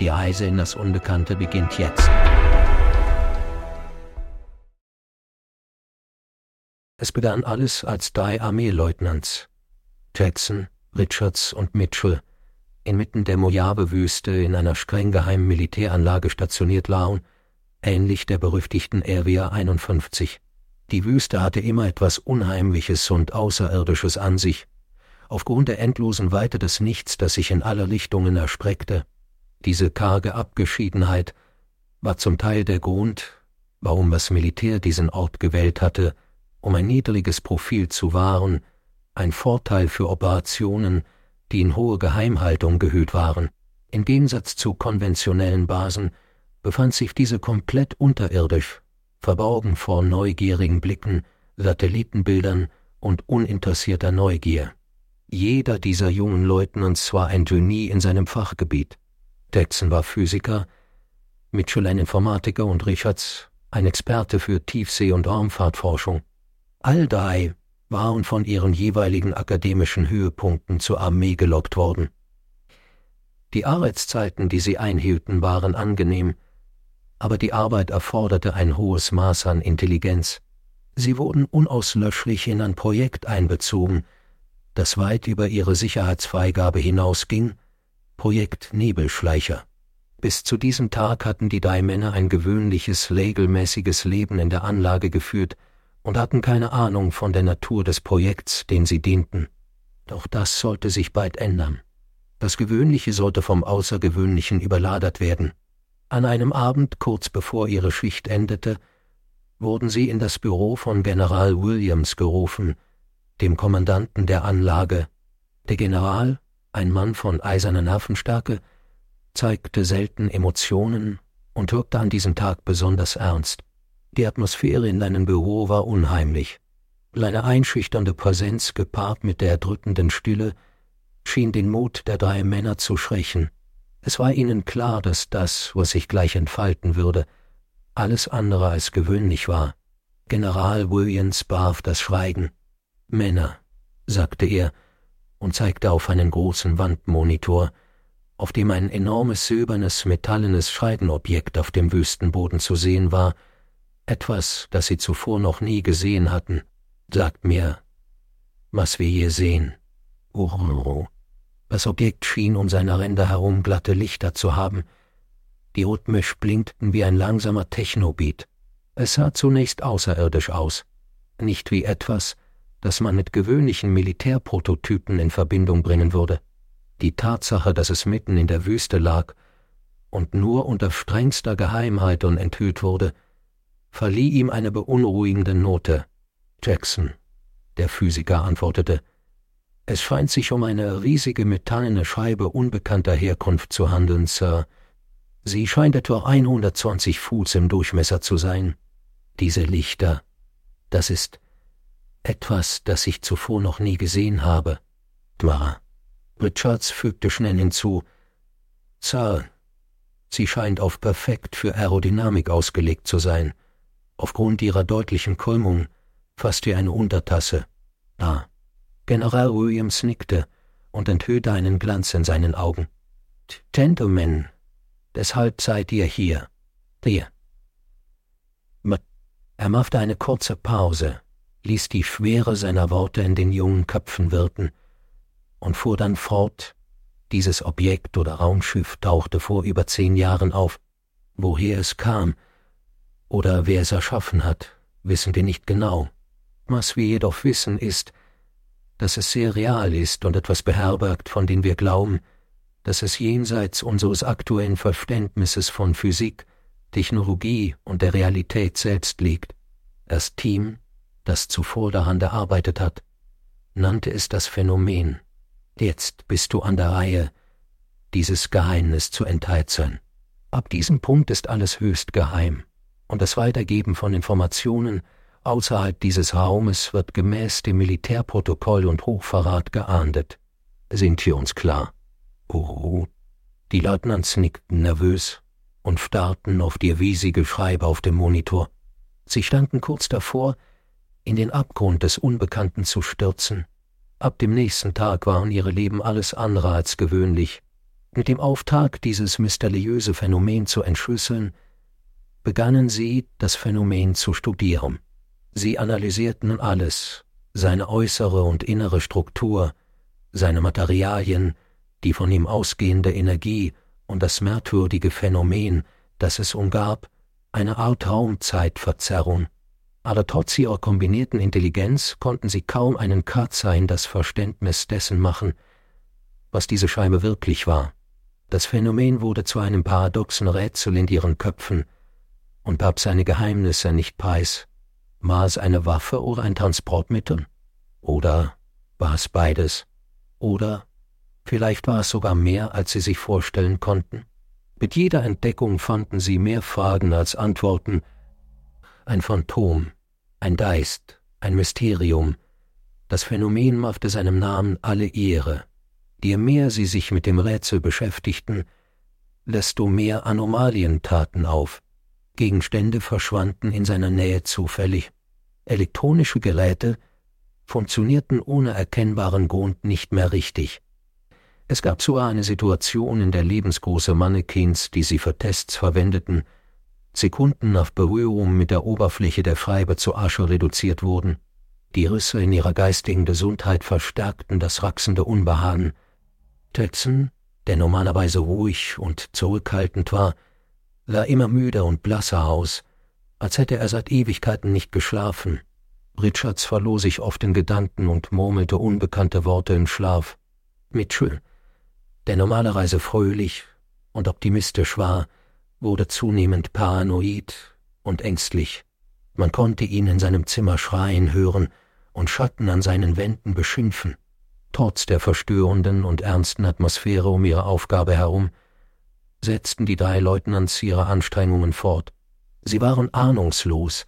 Die Reise in das Unbekannte beginnt jetzt. Es begann alles als drei Armeeleutnants, Jackson, Richards und Mitchell, inmitten der Mojave-Wüste in einer streng geheimen Militäranlage stationiert lagen, ähnlich der berüchtigten Area 51. Die Wüste hatte immer etwas Unheimliches und Außerirdisches an sich, aufgrund der endlosen Weite des Nichts, das sich in alle Richtungen erstreckte. Diese karge Abgeschiedenheit war zum Teil der Grund, warum das Militär diesen Ort gewählt hatte, um ein niedriges Profil zu wahren, ein Vorteil für Operationen, die in hohe Geheimhaltung gehüllt waren. Im Gegensatz zu konventionellen Basen befand sich diese komplett unterirdisch, verborgen vor neugierigen Blicken, Satellitenbildern und uninteressierter Neugier. Jeder dieser jungen Leutnants war ein Genie in seinem Fachgebiet. Jackson war Physiker, Mitchell ein Informatiker und Richards ein Experte für Tiefsee- und Raumfahrtforschung. All drei waren von ihren jeweiligen akademischen Höhepunkten zur Armee gelockt worden. Die Arbeitszeiten, die sie einhielten, waren angenehm, aber die Arbeit erforderte ein hohes Maß an Intelligenz. Sie wurden unauslöschlich in ein Projekt einbezogen, das weit über ihre Sicherheitsfreigabe hinausging, Projekt Nebelschleicher. Bis zu diesem Tag hatten die drei Männer ein gewöhnliches, regelmäßiges Leben in der Anlage geführt, und hatten keine Ahnung von der Natur des Projekts, dem sie dienten. Doch das sollte sich bald ändern. Das Gewöhnliche sollte vom Außergewöhnlichen überladert werden. An einem Abend, kurz bevor ihre Schicht endete, wurden sie in das Büro von General Williams gerufen, dem Kommandanten der Anlage. Der General, ein Mann von eiserner Nervenstärke, zeigte selten Emotionen und wirkte an diesem Tag besonders ernst. Die Atmosphäre in deinem Büro war unheimlich. Seine einschüchternde Präsenz gepaart mit der erdrückenden Stille schien den Mut der drei Männer zu schwächen. Es war ihnen klar, dass das, was sich gleich entfalten würde, alles andere als gewöhnlich war. General Williams barf das Schweigen. Männer, sagte er und zeigte auf einen großen Wandmonitor, auf dem ein enormes silbernes, metallenes Scheidenobjekt auf dem Wüstenboden zu sehen war, etwas, das Sie zuvor noch nie gesehen hatten. Sagt mir, was wir hier sehen. Urro. Das Objekt schien um seine Ränder herum glatte Lichter zu haben, die rhythmisch blinkten wie ein langsamer Technobeat. Es sah zunächst außerirdisch aus, nicht wie etwas, das man mit gewöhnlichen Militärprototypen in Verbindung bringen würde. Die Tatsache, dass es mitten in der Wüste lag und nur unter strengster Geheimheit und enthüllt wurde, verlieh ihm eine beunruhigende Note. Jackson, der Physiker, antwortete, es scheint sich um eine riesige metallene Scheibe unbekannter Herkunft zu handeln, Sir. Sie scheint etwa 120 Fuß im Durchmesser zu sein. Diese Lichter, das ist etwas, das ich zuvor noch nie gesehen habe. Dwar. Richards fügte schnell hinzu, Sir, sie scheint auf perfekt für Aerodynamik ausgelegt zu sein aufgrund ihrer deutlichen Krümmung, fast wie eine Untertasse. Ah. General Williams nickte und enthüllte einen Glanz in seinen Augen. Gentlemen, deshalb seid ihr hier. Hier. Er machte eine kurze Pause, ließ die Schwere seiner Worte in den jungen Köpfen wirken und fuhr dann fort, dieses Objekt oder Raumschiff tauchte vor über zehn Jahren auf. Woher es kam, oder wer es erschaffen hat, wissen wir nicht genau. Was wir jedoch wissen ist, dass es sehr real ist und etwas beherbergt, von dem wir glauben, dass es jenseits unseres aktuellen Verständnisses von Physik, Technologie und der Realität selbst liegt. Das Team, das zuvor daran erarbeitet hat, nannte es das Phänomen. Jetzt bist du an der Reihe, dieses Geheimnis zu entheizen. Ab diesem Punkt ist alles höchst geheim, und das Weitergeben von Informationen außerhalb dieses Raumes wird gemäß dem Militärprotokoll und Hochverrat geahndet. Sind wir uns klar? Oh, die Leutnants nickten nervös und starrten auf die riesige Schreibe auf dem Monitor. Sie standen kurz davor, in den Abgrund des Unbekannten zu stürzen. Ab dem nächsten Tag waren ihre Leben alles andere als gewöhnlich. Mit dem Auftrag, dieses mysteriöse Phänomen zu entschlüsseln, begannen sie, das Phänomen zu studieren. Sie analysierten alles, seine äußere und innere Struktur, seine Materialien, die von ihm ausgehende Energie und das merkwürdige Phänomen, das es umgab, eine Art Raumzeitverzerrung. Aber trotz ihrer kombinierten Intelligenz konnten sie kaum einen Kratzer in das Verständnis dessen machen, was diese Scheibe wirklich war. Das Phänomen wurde zu einem paradoxen Rätsel in ihren Köpfen und gab seine Geheimnisse nicht preis. War es eine Waffe oder ein Transportmittel? Oder war es beides? Oder vielleicht war es sogar mehr, als sie sich vorstellen konnten? Mit jeder Entdeckung fanden sie mehr Fragen als Antworten. Ein Phantom, ein Geist, ein Mysterium. Das Phänomen machte seinem Namen alle Ehre. Je mehr sie sich mit dem Rätsel beschäftigten, desto mehr Anomalien taten auf. Gegenstände verschwanden in seiner Nähe zufällig. Elektronische Geräte funktionierten ohne erkennbaren Grund nicht mehr richtig. Es gab sogar eine Situation, in der lebensgroße Mannequins, die sie für Tests verwendeten, Sekunden nach Berührung mit der Oberfläche der Schreibe zu Asche reduziert wurden. Die Risse in ihrer geistigen Gesundheit verstärkten das wachsende Unbehagen. Tetson, der normalerweise ruhig und zurückhaltend war, sah immer müder und blasser aus, als hätte er seit Ewigkeiten nicht geschlafen. Richards verlor sich oft in Gedanken und murmelte unbekannte Worte im Schlaf. Mitchell, der normalerweise fröhlich und optimistisch war, wurde zunehmend paranoid und ängstlich. Man konnte ihn in seinem Zimmer schreien hören und Schatten an seinen Wänden beschimpfen. Trotz der verstörenden und ernsten Atmosphäre um ihre Aufgabe herum, setzten die drei Leutnants ihre Anstrengungen fort. Sie waren ahnungslos,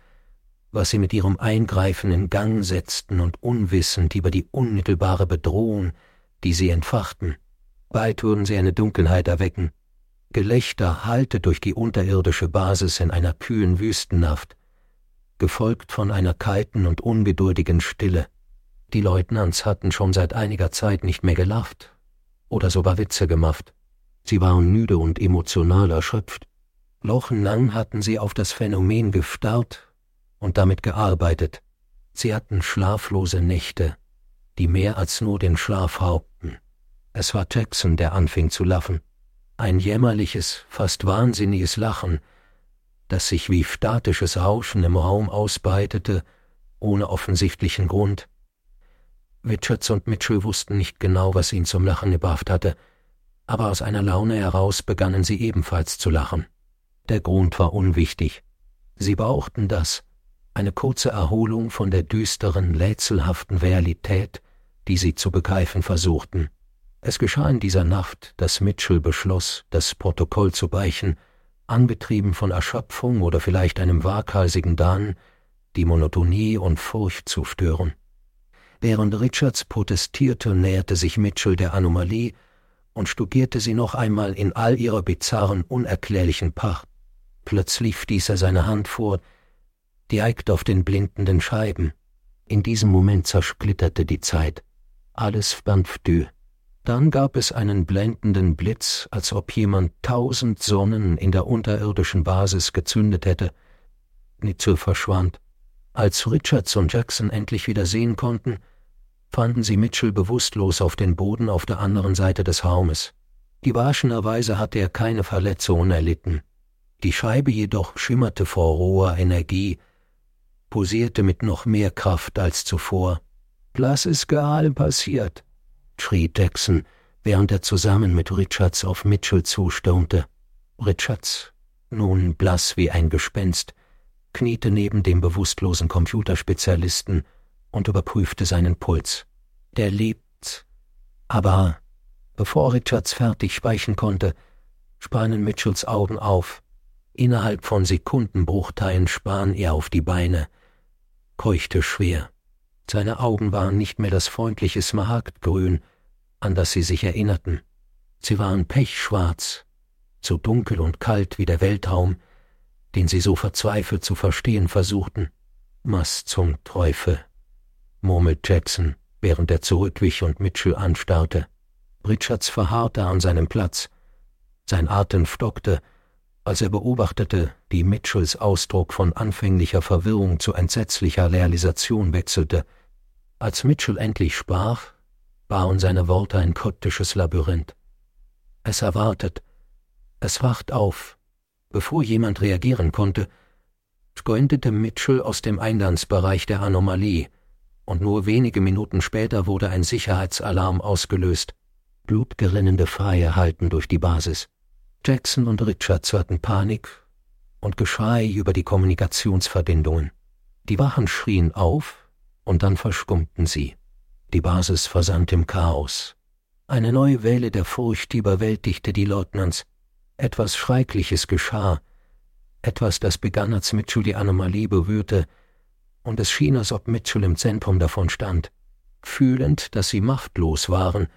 was sie mit ihrem Eingreifen in Gang setzten und unwissend über die unmittelbare Bedrohung, die sie entfachten. Bald würden sie eine Dunkelheit erwecken. Gelächter hallte durch die unterirdische Basis in einer kühlen Wüstennacht, gefolgt von einer kalten und ungeduldigen Stille. Die Leutnants hatten schon seit einiger Zeit nicht mehr gelacht oder sogar Witze gemacht. Sie waren müde und emotional erschöpft. Wochenlang hatten sie auf das Phänomen gestarrt und damit gearbeitet. Sie hatten schlaflose Nächte, die mehr als nur den Schlaf raubten. Es war Jackson, der anfing zu lachen. Ein jämmerliches, fast wahnsinniges Lachen, das sich wie statisches Rauschen im Raum ausbreitete, ohne offensichtlichen Grund. Richards und Mitchell wussten nicht genau, was ihn zum Lachen gebracht hatte, aber aus einer Laune heraus begannen sie ebenfalls zu lachen. Der Grund war unwichtig. Sie brauchten das, eine kurze Erholung von der düsteren, rätselhaften Realität, die sie zu begreifen versuchten. Es geschah in dieser Nacht, dass Mitchell beschloss, das Protokoll zu beichen, angetrieben von Erschöpfung oder vielleicht einem waghalsigen Dahn, die Monotonie und Furcht zu stören. Während Richards protestierte, näherte sich Mitchell der Anomalie und studierte sie noch einmal in all ihrer bizarren, unerklärlichen Pracht. Plötzlich stieß er seine Hand vor, direkt auf den blindenden Scheiben. In diesem Moment zersplitterte die Zeit. Alles stand still. Dann gab es einen blendenden Blitz, als ob jemand tausend Sonnen in der unterirdischen Basis gezündet hätte. Nitzel verschwand. Als Richards und Jackson endlich wieder sehen konnten, fanden sie Mitchell bewusstlos auf den Boden auf der anderen Seite des Raumes. Überraschenderweise hatte er keine Verletzungen erlitten. Die Scheibe jedoch schimmerte vor roher Energie, posierte mit noch mehr Kraft als zuvor. Was ist gerade passiert? Schrie Jackson, während er zusammen mit Richards auf Mitchell zustürmte. Richards, nun blass wie ein Gespenst, kniete neben dem bewusstlosen Computerspezialisten und überprüfte seinen Puls. Der lebt. Aber Bevor Richards fertig speichen konnte, spannen Mitchells Augen auf. Innerhalb von Sekundenbruchteilen spann er auf die Beine, keuchte schwer. Seine Augen waren nicht mehr das freundliche Smaragdgrün, an das sie sich erinnerten. Sie waren pechschwarz, so dunkel und kalt wie der Weltraum, den sie so verzweifelt zu verstehen versuchten. Was zum Teufel, murmelt Jackson, während er zurückwich und Mitchell anstarrte. Richards verharrte an seinem Platz. Sein Atem stockte, als er beobachtete, wie Mitchells Ausdruck von anfänglicher Verwirrung zu entsetzlicher Realisation wechselte. Als Mitchell endlich sprach, waren seine Worte ein kryptisches Labyrinth. Es erwartet, es wacht auf. Bevor jemand reagieren konnte, squintete Mitchell aus dem Einlandsbereich der Anomalie, und nur wenige Minuten später wurde ein Sicherheitsalarm ausgelöst. Blutgerinnende Freie halten durch die Basis. Jackson und Richards hörten Panik und Geschrei über die Kommunikationsverbindungen. Die Wachen schrien auf und dann verstummten sie. Die Basis versank im Chaos. Eine neue Welle der Furcht überwältigte die Leutnants. Etwas Schreckliches geschah. Etwas, das begann, als Mitchell die Anomalie berührte, und es schien, als ob Mitchell im Zentrum davon stand. Fühlend, dass sie machtlos waren,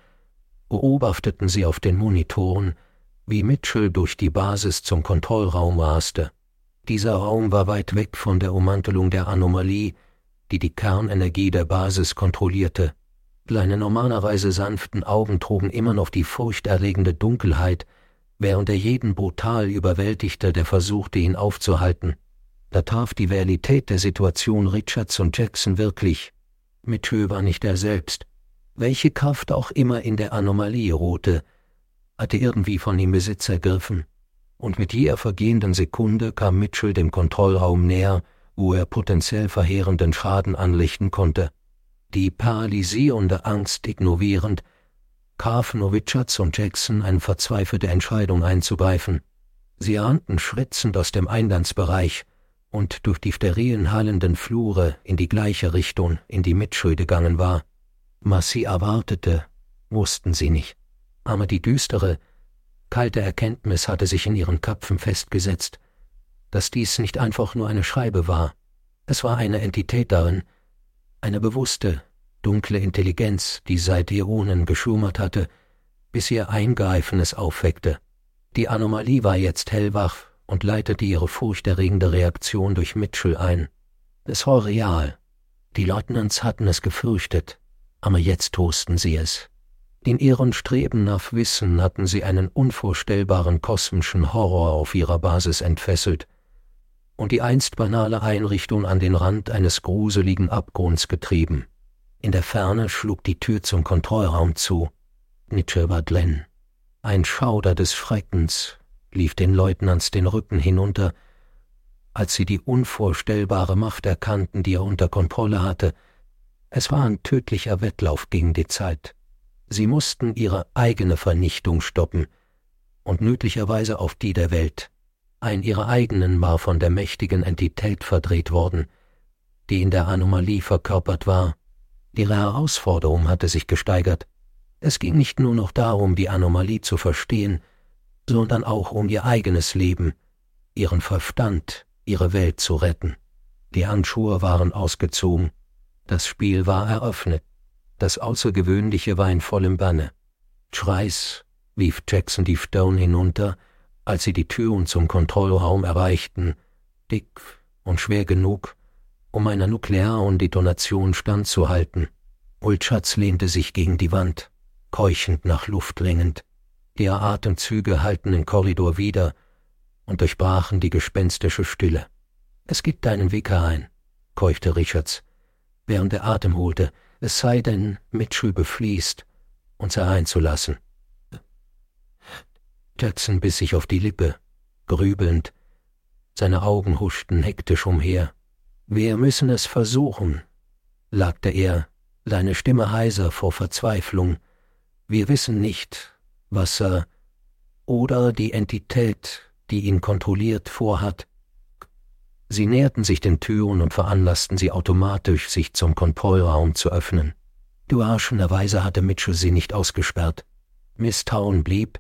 beobachteten sie auf den Monitoren, wie Mitchell durch die Basis zum Kontrollraum raste. Dieser Raum war weit weg von der Ummantelung der Anomalie, die die Kernenergie der Basis kontrollierte. Seine normalerweise sanften Augen trugen immer noch die furchterregende Dunkelheit, während er jeden brutal überwältigte, der versuchte, ihn aufzuhalten. Da traf die Realität der Situation Richards und Jackson wirklich. Mitchell war nicht er selbst. Welche Kraft auch immer in der Anomalie ruhte, hatte irgendwie von ihm Besitz ergriffen, und mit jeder vergehenden Sekunde kam Mitchell dem Kontrollraum näher, wo er potenziell verheerenden Schaden anrichten konnte. Die paralysierende Angst ignorierend, trafen Richards und Jackson eine verzweifelte Entscheidung einzugreifen. Sie ahnten schwitzend aus dem Einlandsbereich und durch die sterillen hallenden Flure in die gleiche Richtung, in die Mitchell gegangen war. Was sie erwartete, wussten sie nicht aber die düstere, kalte Erkenntnis hatte sich in ihren Köpfen festgesetzt, dass dies nicht einfach nur eine Schreibe war, es war eine Entität darin, eine bewusste, dunkle Intelligenz, die seit Äonen geschummert hatte, bis ihr Eingreifen es aufweckte. Die Anomalie war jetzt hellwach und leitete ihre furchterregende Reaktion durch Mitchell ein. Es war real. Die Leutnants hatten es gefürchtet, aber jetzt tosten sie es. In ihren Streben nach Wissen hatten sie einen unvorstellbaren kosmischen Horror auf ihrer Basis entfesselt und die einst banale Einrichtung an den Rand eines gruseligen Abgrunds getrieben. In der Ferne schlug die Tür zum Kontrollraum zu. Nietzsche war Glenn. Ein Schauder des Schreckens lief den Leutnants den Rücken hinunter, als sie die unvorstellbare Macht erkannten, die er unter Kontrolle hatte. Es war ein tödlicher Wettlauf gegen die Zeit. Sie mussten ihre eigene Vernichtung stoppen und nötigerweise auf die der Welt. Ein ihrer eigenen war von der mächtigen Entität verdreht worden, die in der Anomalie verkörpert war. Ihre Herausforderung hatte sich gesteigert. Es ging nicht nur noch darum, die Anomalie zu verstehen, sondern auch um ihr eigenes Leben, ihren Verstand, ihre Welt zu retten. Die Handschuhe waren ausgezogen, das Spiel war eröffnet. Das Außergewöhnliche war in vollem Banne. Schreiß lief Jackson die Stone hinunter, als sie die Türen zum Kontrollraum erreichten, dick und schwer genug, um einer nuklearen Detonation standzuhalten. Ulchatz lehnte sich gegen die Wand, keuchend nach Luft ringend. Ihre Atemzüge hallten im Korridor wieder und durchbrachen die gespenstische Stille. Es gibt deinen Wecker ein, keuchte Richards, während er Atem holte, es sei denn, Mitchell befließt, uns hereinzulassen. Jackson biss sich auf die Lippe, grübelnd. Seine Augen huschten hektisch umher. Wir müssen es versuchen, sagte er, seine Stimme heiser vor Verzweiflung. Wir wissen nicht, was er oder die Entität, die ihn kontrolliert, vorhat. Sie näherten sich den Türen und veranlassten sie automatisch, sich zum Kontrollraum zu öffnen. Überraschenderweise hatte Mitchell sie nicht ausgesperrt. Misstrauen blieb,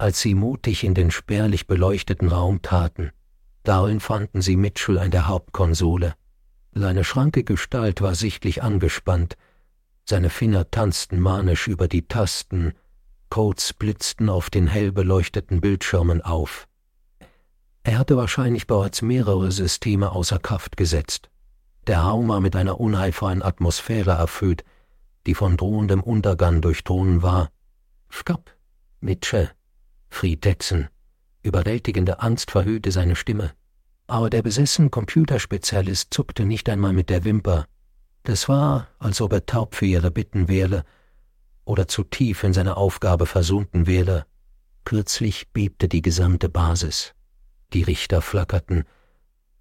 als sie mutig in den spärlich beleuchteten Raum taten. Darin fanden sie Mitchell an der Hauptkonsole. Seine schranke Gestalt war sichtlich angespannt, seine Finger tanzten manisch über die Tasten, Codes blitzten auf den hell beleuchteten Bildschirmen auf. Er hatte wahrscheinlich bereits mehrere Systeme außer Kraft gesetzt. Der Raum war mit einer unheilvollen Atmosphäre erfüllt, die von drohendem Untergang durchdrungen war. Stopp, Mitchell, Jackson. Überwältigende Angst verhüllte seine Stimme. Aber der besessene Computerspezialist zuckte nicht einmal mit der Wimper. Das war, als ob er taub für ihre Bitten wäre oder zu tief in seine Aufgabe versunken wäre. Kürzlich bebte die gesamte Basis. Die Richter flackerten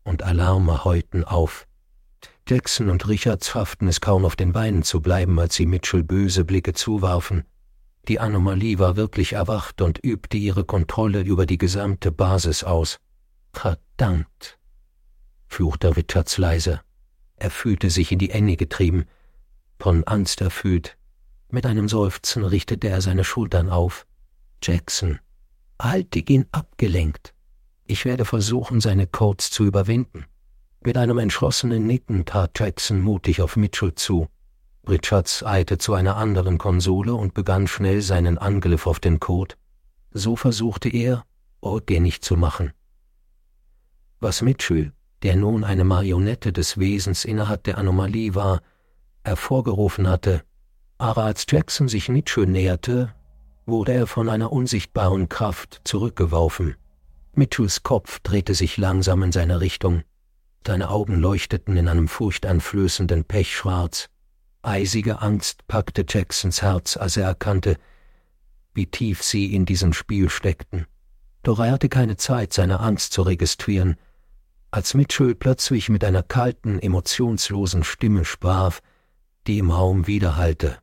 und Alarme heuten auf. Jackson und Richards schafften es kaum auf den Beinen zu bleiben, als sie Mitchell böse Blicke zuwarfen. Die Anomalie war wirklich erwacht und übte ihre Kontrolle über die gesamte Basis aus. Verdammt, fluchte Richards leise. Er fühlte sich in die Enge getrieben, von Angst erfüllt. Mit einem Seufzen richtete er seine Schultern auf. Jackson, halte ihn abgelenkt. Ich werde versuchen, seine Codes zu überwinden. Mit einem entschlossenen Nicken tat Jackson mutig auf Mitchell zu. Richards eilte zu einer anderen Konsole und begann schnell seinen Angriff auf den Code. So versuchte er, rückgängig zu machen. Was Mitchell, der nun eine Marionette des Wesens innerhalb der Anomalie war, hervorgerufen hatte, aber als Jackson sich Nietzsche näherte, wurde er von einer unsichtbaren Kraft zurückgeworfen. Mitchells Kopf drehte sich langsam in seine Richtung. Seine Augen leuchteten in einem furchteinflößenden Pechschwarz. Eisige Angst packte Jacksons Herz, als er erkannte, wie tief sie in diesem Spiel steckten. Doch er hatte keine Zeit, seine Angst zu registrieren. Als Mitchell plötzlich mit einer kalten, emotionslosen Stimme sprach, die im Raum widerhallte.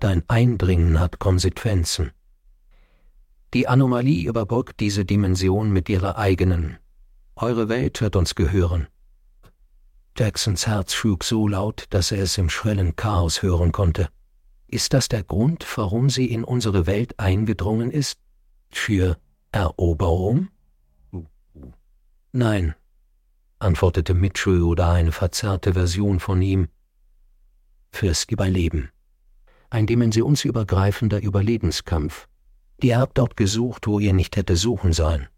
Dein Eindringen hat Konsequenzen. Die Anomalie überbrückt diese Dimension mit ihrer eigenen. Eure Welt wird uns gehören. Jacksons Herz schlug so laut, dass er es im schrillen Chaos hören konnte. Ist das der Grund, warum sie in unsere Welt eingedrungen ist? Für Eroberung? Nein, antwortete Mitchell oder eine verzerrte Version von ihm. Fürs Überleben ein dimensionsübergreifender Überlebenskampf. Ihr habt dort gesucht, wo ihr nicht hätte suchen sollen,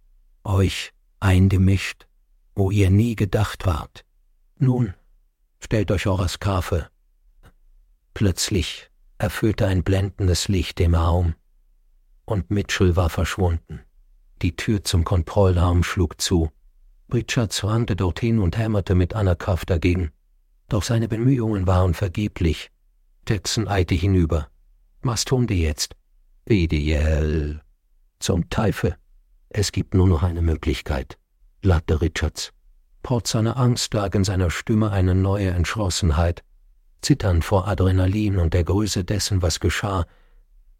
euch eingemischt, wo ihr nie gedacht wart. Nun, stellt euch eure Skarfe. Plötzlich erfüllte ein blendendes Licht den Raum, und Mitchell war verschwunden. Die Tür zum Kontrollraum schlug zu. Richards rannte dorthin und hämmerte mit aller Kraft dagegen. Doch seine Bemühungen waren vergeblich. Jackson eilte hinüber. Was tun die jetzt? Ideell. Zum Teufel. Es gibt nur noch eine Möglichkeit, lachte Richards. Trotz seiner Angst lag in seiner Stimme eine neue Entschlossenheit. Zitternd vor Adrenalin und der Größe dessen, was geschah,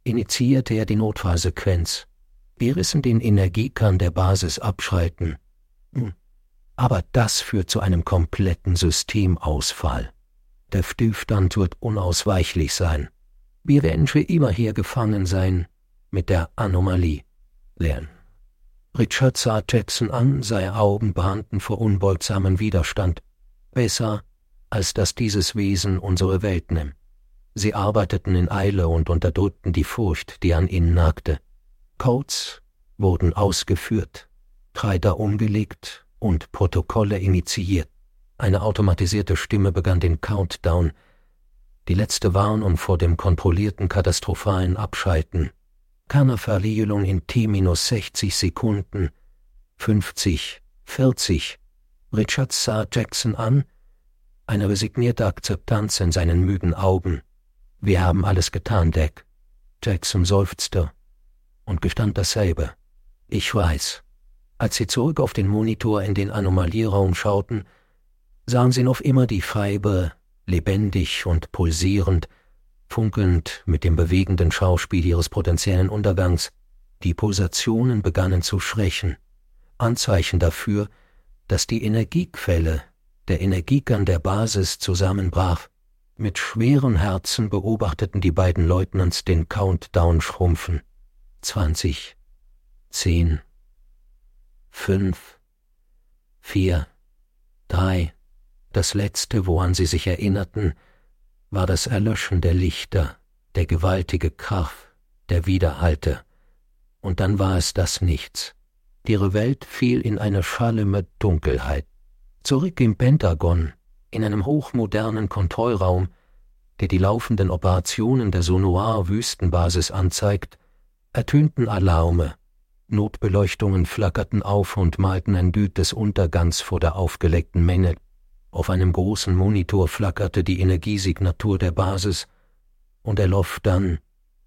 initiierte er die Notfallsequenz. Wir rissen den Energiekern der Basis abschalten. Hm. Aber das führt zu einem kompletten Systemausfall. Der Stillstand wird unausweichlich sein. Wir werden für immer hier gefangen sein mit der Anomalie. Lernen. Richard sah Jackson an, seine Augen bahnten vor unbeugsamem Widerstand. Besser, als dass dieses Wesen unsere Welt nimmt. Sie arbeiteten in Eile und unterdrückten die Furcht, die an ihnen nagte. Codes wurden ausgeführt, Treider umgelegt und Protokolle initiiert. Eine automatisierte Stimme begann den Countdown. Die letzte Warnung vor dem kontrollierten katastrophalen Abschalten. Kernerverriegelung in T minus 60 Sekunden. 50, 40. Richard sah Jackson an, eine resignierte Akzeptanz in seinen müden Augen. Wir haben alles getan, Deck. Jackson seufzte und gestand dasselbe. Ich weiß. Als sie zurück auf den Monitor in den Anomalieraum schauten, sahen sie noch immer die Scheibe, lebendig und pulsierend, funkelnd mit dem bewegenden Schauspiel ihres potenziellen Untergangs. Die Pulsationen begannen zu schwächen, Anzeichen dafür, dass die Energiequelle, der Energiekern der Basis zusammenbrach. Mit schweren Herzen beobachteten die beiden Leutnants den Countdown schrumpfen. zwanzig, zehn, fünf, vier, drei. Das letzte, woran sie sich erinnerten, war das Erlöschen der Lichter, der gewaltige Krach, der Widerhalte. Und dann war es das Nichts. Ihre Welt fiel in eine schalleme Dunkelheit. Zurück im Pentagon, in einem hochmodernen Kontrollraum, der die laufenden Operationen der Sonoir-Wüstenbasis anzeigt, ertönten Alarme, Notbeleuchtungen flackerten auf und malten ein Bild des Untergangs vor der aufgeleckten Menge. Auf einem großen Monitor flackerte die Energiesignatur der Basis, und er Elof dann,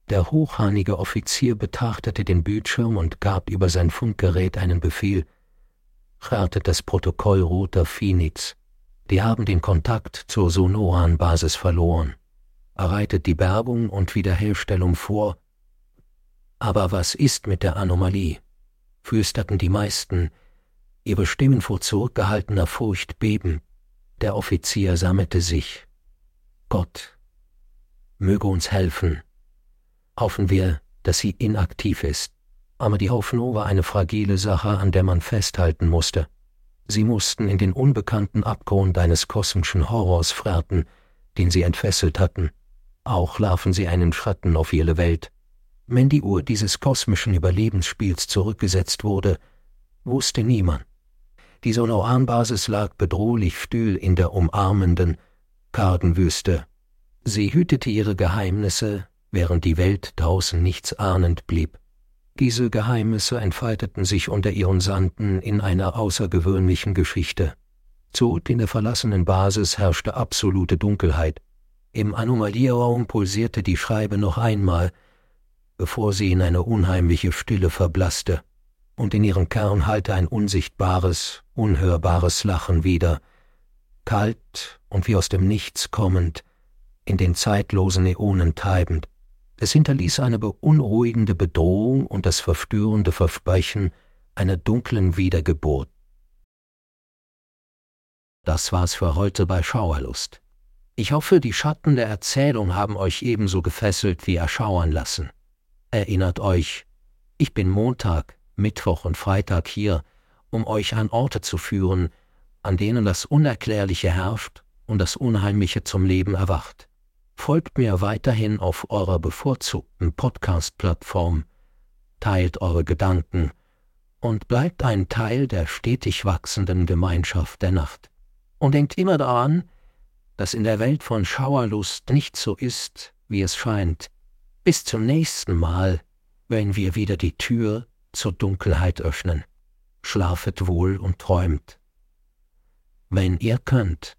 der hochhanige Offizier betrachtete den Bildschirm und gab über sein Funkgerät einen Befehl. Chartet das Protokoll Roter Phoenix. Die haben den Kontakt zur Sonoran-Basis verloren. Erreitet die Bergung und Wiederherstellung vor, aber was ist mit der Anomalie? flüsterten die meisten, ihre Stimmen vor zurückgehaltener Furcht beben. Der Offizier sammelte sich. Gott, möge uns helfen. Hoffen wir, dass sie inaktiv ist. Aber die Hoffnung war eine fragile Sache, an der man festhalten musste. Sie mussten in den unbekannten Abgrund eines kosmischen Horrors frerten, den sie entfesselt hatten. Auch larven sie einen Schatten auf ihre Welt. Wenn die Uhr dieses kosmischen Überlebensspiels zurückgesetzt wurde, wusste niemand. Die Sonoran-Basis lag bedrohlich still in der umarmenden, kargen Wüste. Sie hütete ihre Geheimnisse, während die Welt draußen nichts ahnend blieb. Diese Geheimnisse entfalteten sich unter ihren Sanden in einer außergewöhnlichen Geschichte. Zurück in der verlassenen Basis herrschte absolute Dunkelheit. Im Anomalieraum pulsierte die Schreibe noch einmal, bevor sie in eine unheimliche Stille verblasste, und in ihrem Kern hallte ein unsichtbares, unhörbares Lachen wieder, kalt und wie aus dem Nichts kommend, in den zeitlosen Äonen treibend. Es hinterließ eine beunruhigende Bedrohung und das verstörende Versprechen einer dunklen Wiedergeburt. Das war's für heute bei Schauerlust. Ich hoffe, die Schatten der Erzählung haben euch ebenso gefesselt wie erschauern lassen. Erinnert euch, ich bin Montag, Mittwoch und Freitag hier, um euch an Orte zu führen, an denen das Unerklärliche herrscht und das Unheimliche zum Leben erwacht. Folgt mir weiterhin auf eurer bevorzugten Podcast-Plattform, teilt eure Gedanken und bleibt ein Teil der stetig wachsenden Gemeinschaft der Nacht. Und denkt immer daran, dass in der Welt von Schauerlust nicht so ist, wie es scheint, bis zum nächsten Mal, wenn wir wieder die Tür zur Dunkelheit öffnen. Schlafet wohl und träumt. Wenn ihr könnt.